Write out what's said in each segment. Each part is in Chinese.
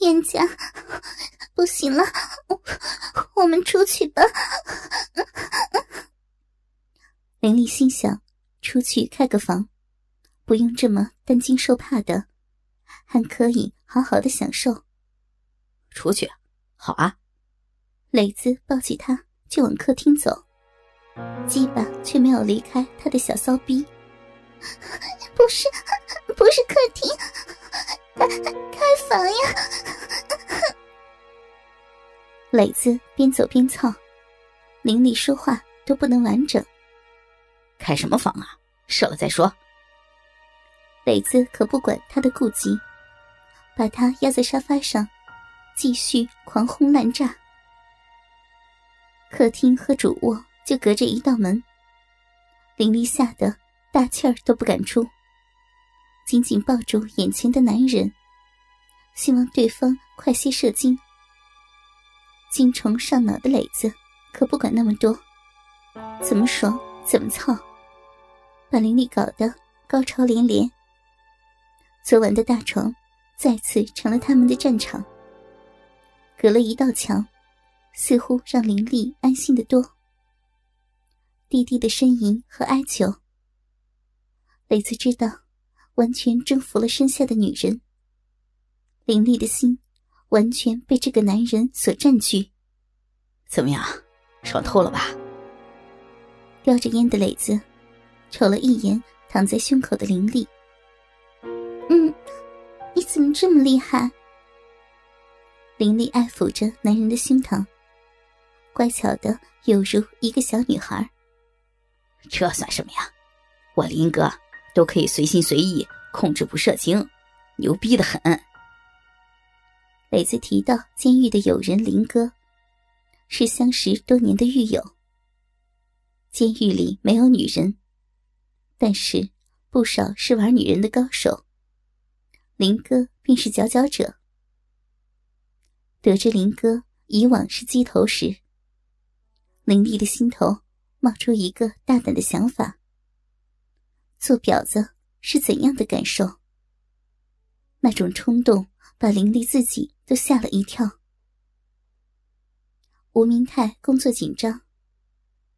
冤家，不行了，我我们出去吧。林丽心想，出去开个房，不用这么担惊受怕的，还可以好好的享受。出去，好啊。磊子抱起他就往客厅走，鸡巴却没有离开他的小骚逼。不是，不是客厅，开开房呀！磊子边走边操，林丽说话都不能完整。开什么房啊？射了再说。磊子可不管他的顾忌，把他压在沙发上，继续狂轰滥炸。客厅和主卧就隔着一道门，林丽吓得大气儿都不敢出，紧紧抱住眼前的男人，希望对方快些射精。精虫上脑的磊子可不管那么多，怎么爽怎么操，把林丽搞得高潮连连。昨晚的大床再次成了他们的战场，隔了一道墙。似乎让林丽安心的多。低低的呻吟和哀求，磊子知道，完全征服了身下的女人。林丽的心完全被这个男人所占据。怎么样，爽透了吧？叼着烟的磊子，瞅了一眼躺在胸口的林丽。嗯，你怎么这么厉害？林丽爱抚着男人的胸膛。乖巧的，犹如一个小女孩。这算什么呀？我林哥都可以随心随意控制不射精，牛逼的很。磊子提到监狱的友人林哥，是相识多年的狱友。监狱里没有女人，但是不少是玩女人的高手。林哥便是佼佼者。得知林哥以往是鸡头时，林丽的心头冒出一个大胆的想法：做婊子是怎样的感受？那种冲动把林丽自己都吓了一跳。吴明泰工作紧张，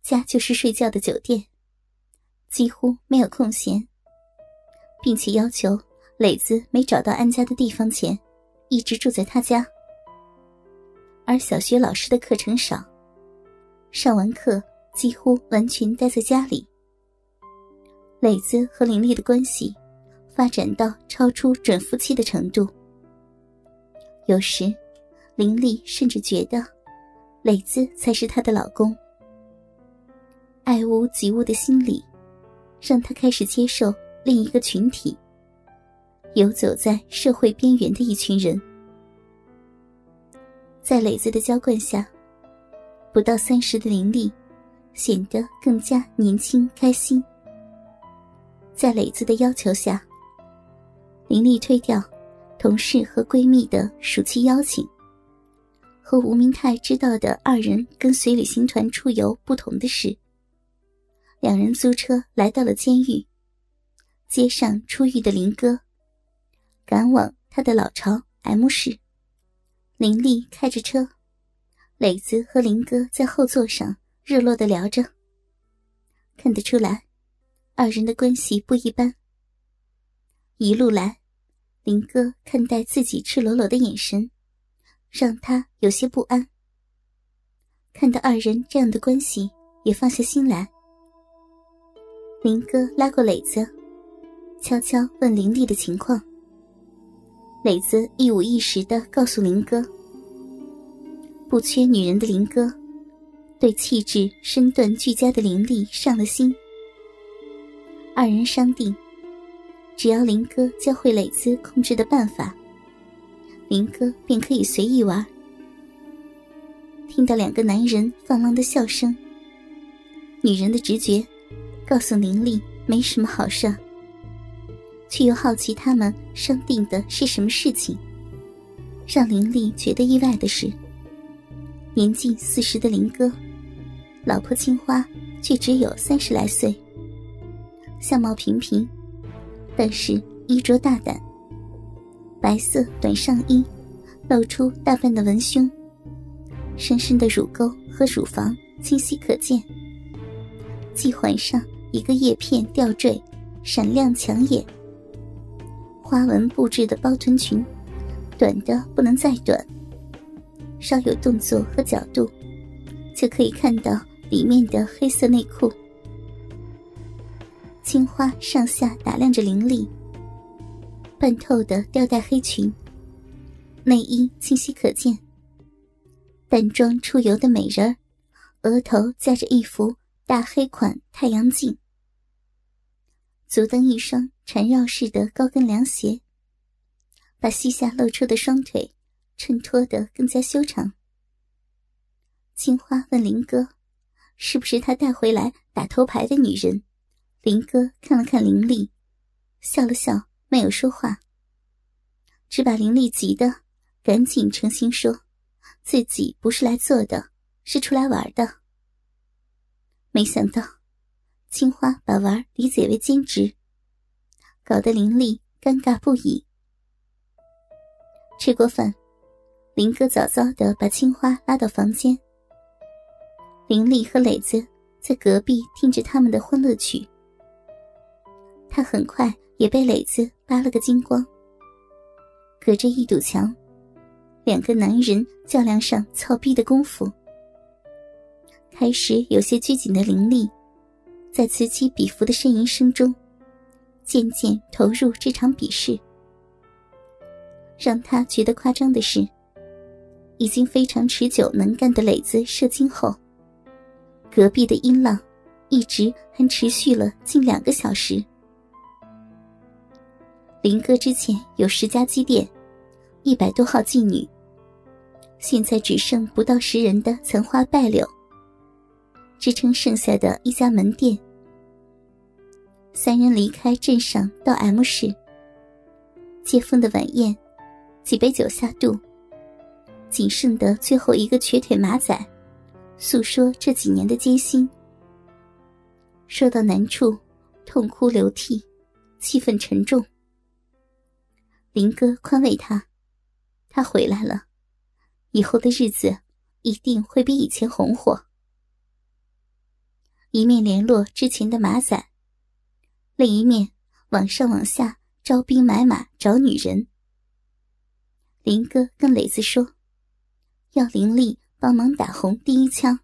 家就是睡觉的酒店，几乎没有空闲，并且要求磊子没找到安家的地方前，一直住在他家。而小学老师的课程少。上完课，几乎完全待在家里。磊子和林丽的关系发展到超出准夫妻的程度。有时，林丽甚至觉得，磊子才是她的老公。爱屋及乌的心理，让她开始接受另一个群体——游走在社会边缘的一群人。在磊子的浇灌下。不到三十的林丽，显得更加年轻开心。在磊子的要求下，林丽推掉同事和闺蜜的暑期邀请。和吴明泰知道的二人跟随旅行团出游不同的是，两人租车来到了监狱，接上出狱的林哥，赶往他的老巢 M 市。林丽开着车。磊子和林哥在后座上热络的聊着，看得出来，二人的关系不一般。一路来，林哥看待自己赤裸裸的眼神，让他有些不安。看到二人这样的关系，也放下心来。林哥拉过磊子，悄悄问林丽的情况。磊子一五一十的告诉林哥。不缺女人的林哥，对气质身段俱佳的林丽上了心。二人商定，只要林哥教会磊子控制的办法，林哥便可以随意玩。听到两个男人放浪的笑声，女人的直觉告诉林丽没什么好事，却又好奇他们商定的是什么事情。让林丽觉得意外的是。年近四十的林哥，老婆青花却只有三十来岁，相貌平平，但是衣着大胆。白色短上衣，露出大半的文胸，深深的乳沟和乳房清晰可见。系环上一个叶片吊坠，闪亮抢眼。花纹布置的包臀裙，短的不能再短。稍有动作和角度，就可以看到里面的黑色内裤。青花上下打量着林丽，半透的吊带黑裙，内衣清晰可见。淡妆出油的美人，额头架着一副大黑款太阳镜，足蹬一双缠绕式的高跟凉鞋，把膝下露出的双腿衬托得更加修长。青花问林哥：“是不是他带回来打头牌的女人？”林哥看了看林丽，笑了笑，没有说话，只把林丽急得赶紧澄清说：“自己不是来做的，是出来玩的。”没想到，青花把玩理解为兼职，搞得林丽尴尬不已。吃过饭，林哥早早的把青花拉到房间，林丽和磊子在隔壁听着他们的欢乐曲。他很快也被磊子扒了个精光。隔着一堵墙，两个男人较量上操逼的功夫。开始有些拘谨的林丽，在此起彼伏的呻吟声中，渐渐投入这场比试。让他觉得夸张的是，已经非常持久能干的磊子射精后，隔壁的音浪一直还持续了近两个小时。林哥之前有十家鸡店，一百多号妓女，现在只剩不到十人的残花败柳，支撑剩下的一家门店。三人离开镇上到 M 市，接风的晚宴，几杯酒下肚，仅剩的最后一个瘸腿马仔，诉说这几年的艰辛。说到难处，痛哭流涕，气氛沉重。林哥宽慰他：“他回来了，以后的日子一定会比以前红火。”一面联络之前的马仔，另一面往上往下招兵买马找女人。林哥跟磊子说：“要林丽帮忙打红第一枪，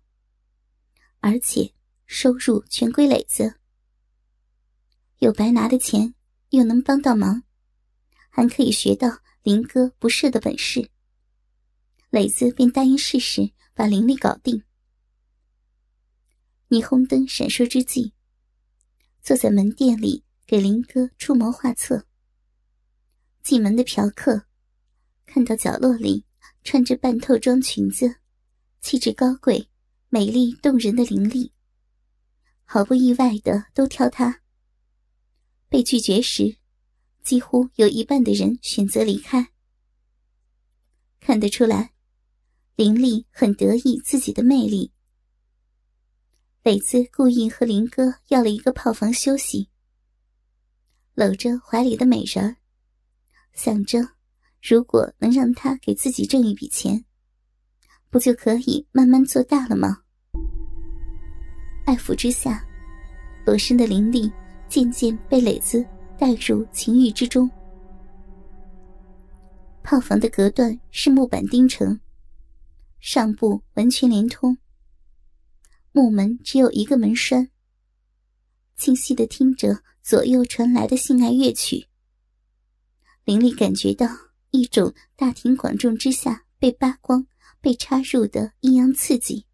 而且收入全归磊子，有白拿的钱，又能帮到忙。”还可以学到林哥不射的本事，磊子便答应试试把林丽搞定。霓虹灯闪烁之际，坐在门店里给林哥出谋划策。进门的嫖客看到角落里穿着半透装裙子、气质高贵、美丽动人的林丽，毫不意外的都挑她。被拒绝时。几乎有一半的人选择离开。看得出来，林丽很得意自己的魅力。磊子故意和林哥要了一个炮房休息，搂着怀里的美人，想着如果能让他给自己挣一笔钱，不就可以慢慢做大了吗？爱抚之下，裸身的林丽渐渐被磊子。带入情欲之中。炮房的隔断是木板钉成，上部完全连通。木门只有一个门栓。清晰的听着左右传来的性爱乐曲，林丽感觉到一种大庭广众之下被扒光、被插入的阴阳刺激。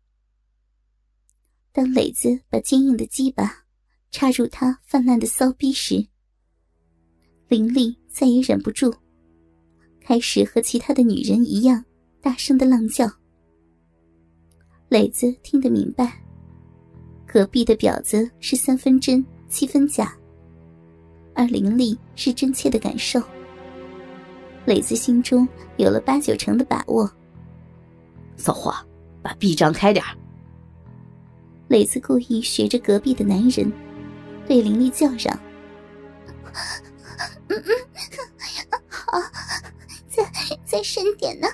当磊子把坚硬的鸡巴插入他泛滥的骚逼时，林丽再也忍不住，开始和其他的女人一样大声的浪叫。磊子听得明白，隔壁的婊子是三分真七分假，而林丽是真切的感受。磊子心中有了八九成的把握。骚货，把臂张开点磊子故意学着隔壁的男人，对林丽叫嚷。嗯嗯，好，再再深点呢！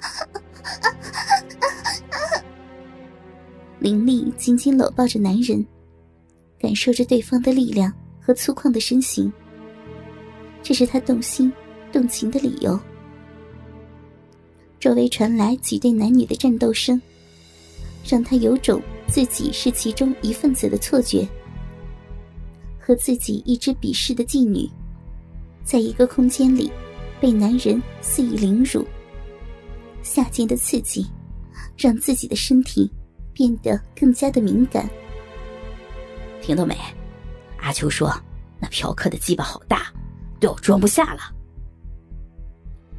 林丽紧紧搂抱着男人，感受着对方的力量和粗犷的身形。这是她动心、动情的理由。周围传来几对男女的战斗声，让她有种自己是其中一份子的错觉。和自己一直鄙视的妓女，在一个空间里，被男人肆意凌辱。下贱的刺激，让自己的身体变得更加的敏感。听到没？阿秋说，那嫖客的鸡巴好大，都要装不下了。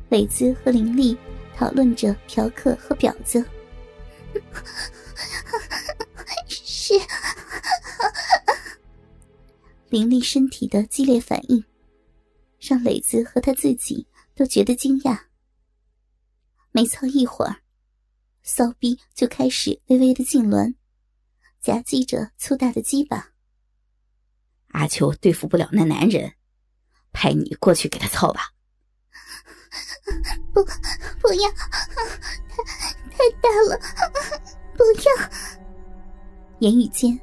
磊子和林丽讨论着嫖客和婊子。是。林丽身体的激烈反应，让磊子和他自己都觉得惊讶。没操一会儿，骚逼就开始微微的痉挛，夹击着粗大的鸡巴。阿秋对付不了那男人，派你过去给他操吧。不，不要，太太大了，不要。言语间。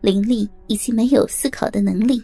林丽已经没有思考的能力，